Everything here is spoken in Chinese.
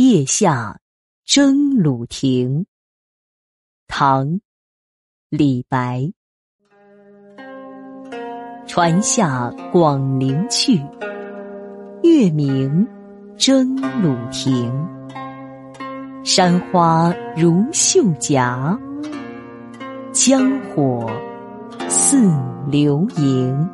夜下征虏亭。唐·李白。船下广陵去，月明征虏亭。山花如绣颊，江火似流萤。